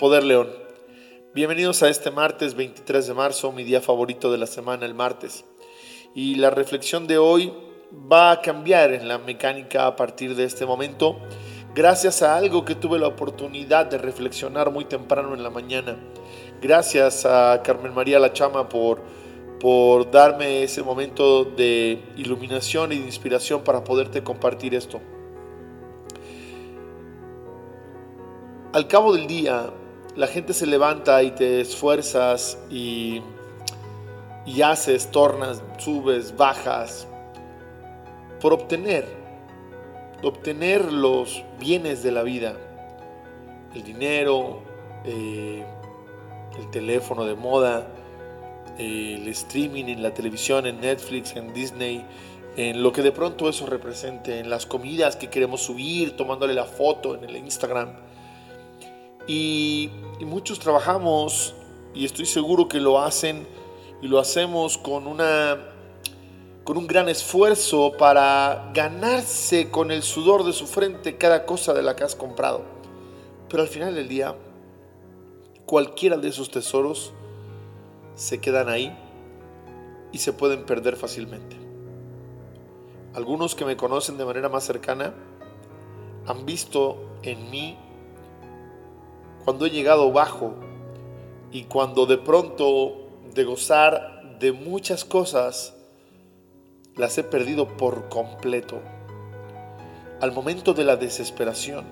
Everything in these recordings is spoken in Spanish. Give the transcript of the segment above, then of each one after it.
Poder León. Bienvenidos a este martes 23 de marzo, mi día favorito de la semana, el martes. Y la reflexión de hoy va a cambiar en la mecánica a partir de este momento, gracias a algo que tuve la oportunidad de reflexionar muy temprano en la mañana. Gracias a Carmen María La Chama por, por darme ese momento de iluminación y de inspiración para poderte compartir esto. Al cabo del día, la gente se levanta y te esfuerzas y, y haces, tornas, subes, bajas, por obtener, obtener los bienes de la vida, el dinero, eh, el teléfono de moda, el streaming en la televisión, en Netflix, en Disney, en lo que de pronto eso represente, en las comidas que queremos subir, tomándole la foto en el Instagram. Y, muchos trabajamos, y estoy seguro que lo hacen, y lo hacemos con una con un gran esfuerzo para ganarse con el sudor de su frente cada cosa de la que has comprado. Pero al final del día, cualquiera de esos tesoros se quedan ahí y se pueden perder fácilmente. Algunos que me conocen de manera más cercana han visto en mí cuando he llegado bajo y cuando de pronto de gozar de muchas cosas las he perdido por completo. Al momento de la desesperación.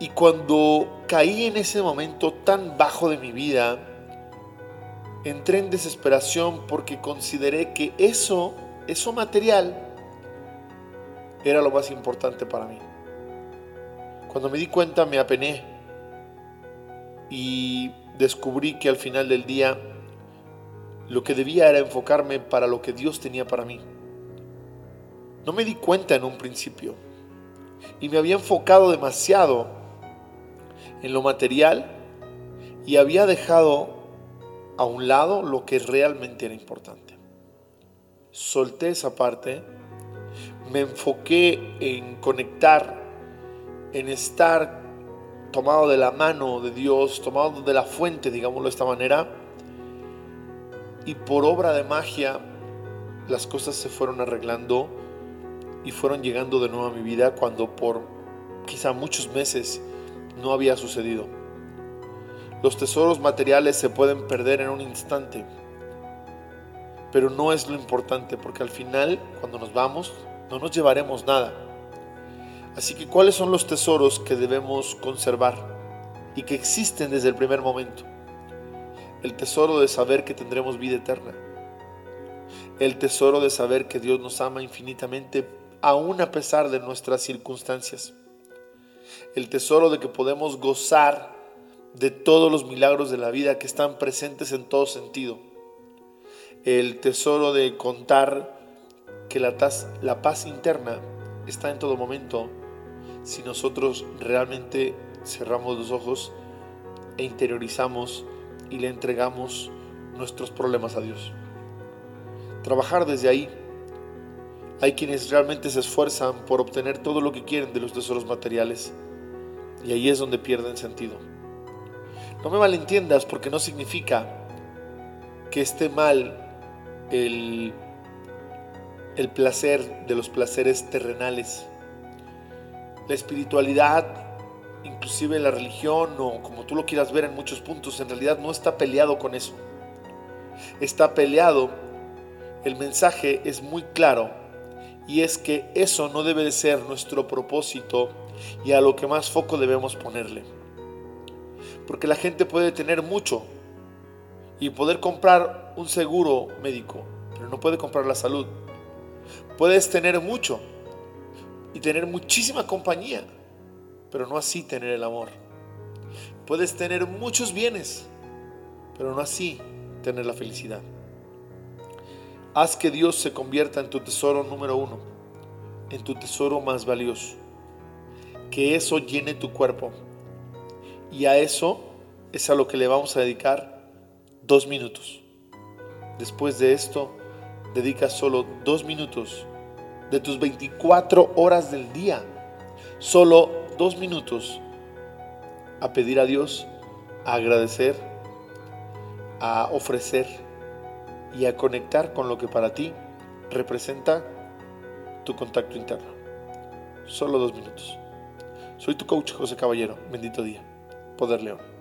Y cuando caí en ese momento tan bajo de mi vida, entré en desesperación porque consideré que eso, eso material, era lo más importante para mí. Cuando me di cuenta me apené y descubrí que al final del día lo que debía era enfocarme para lo que Dios tenía para mí. No me di cuenta en un principio y me había enfocado demasiado en lo material y había dejado a un lado lo que realmente era importante. Solté esa parte, me enfoqué en conectar, en estar tomado de la mano de Dios, tomado de la fuente, digámoslo de esta manera, y por obra de magia las cosas se fueron arreglando y fueron llegando de nuevo a mi vida cuando por quizá muchos meses no había sucedido. Los tesoros materiales se pueden perder en un instante, pero no es lo importante porque al final, cuando nos vamos, no nos llevaremos nada. Así que, ¿cuáles son los tesoros que debemos conservar y que existen desde el primer momento? el tesoro de saber que tendremos vida eterna, el tesoro de saber que Dios nos ama infinitamente aún a pesar de nuestras circunstancias, el tesoro de que podemos gozar de todos los milagros de la vida que están presentes en todo sentido, el tesoro de contar que la, la paz interna está en todo momento si nosotros realmente cerramos los ojos e interiorizamos y le entregamos nuestros problemas a Dios. Trabajar desde ahí. Hay quienes realmente se esfuerzan por obtener todo lo que quieren de los tesoros materiales y ahí es donde pierden sentido. No me malentiendas porque no significa que esté mal el, el placer de los placeres terrenales. La espiritualidad inclusive la religión o como tú lo quieras ver en muchos puntos, en realidad no está peleado con eso. Está peleado, el mensaje es muy claro y es que eso no debe de ser nuestro propósito y a lo que más foco debemos ponerle. Porque la gente puede tener mucho y poder comprar un seguro médico, pero no puede comprar la salud. Puedes tener mucho y tener muchísima compañía, pero no así tener el amor. Puedes tener muchos bienes, pero no así tener la felicidad. Haz que Dios se convierta en tu tesoro número uno, en tu tesoro más valioso. Que eso llene tu cuerpo. Y a eso es a lo que le vamos a dedicar dos minutos. Después de esto, dedica solo dos minutos de tus 24 horas del día. Solo dos minutos a pedir a Dios, a agradecer, a ofrecer y a conectar con lo que para ti representa tu contacto interno. Solo dos minutos. Soy tu coach José Caballero. Bendito día. Poder León.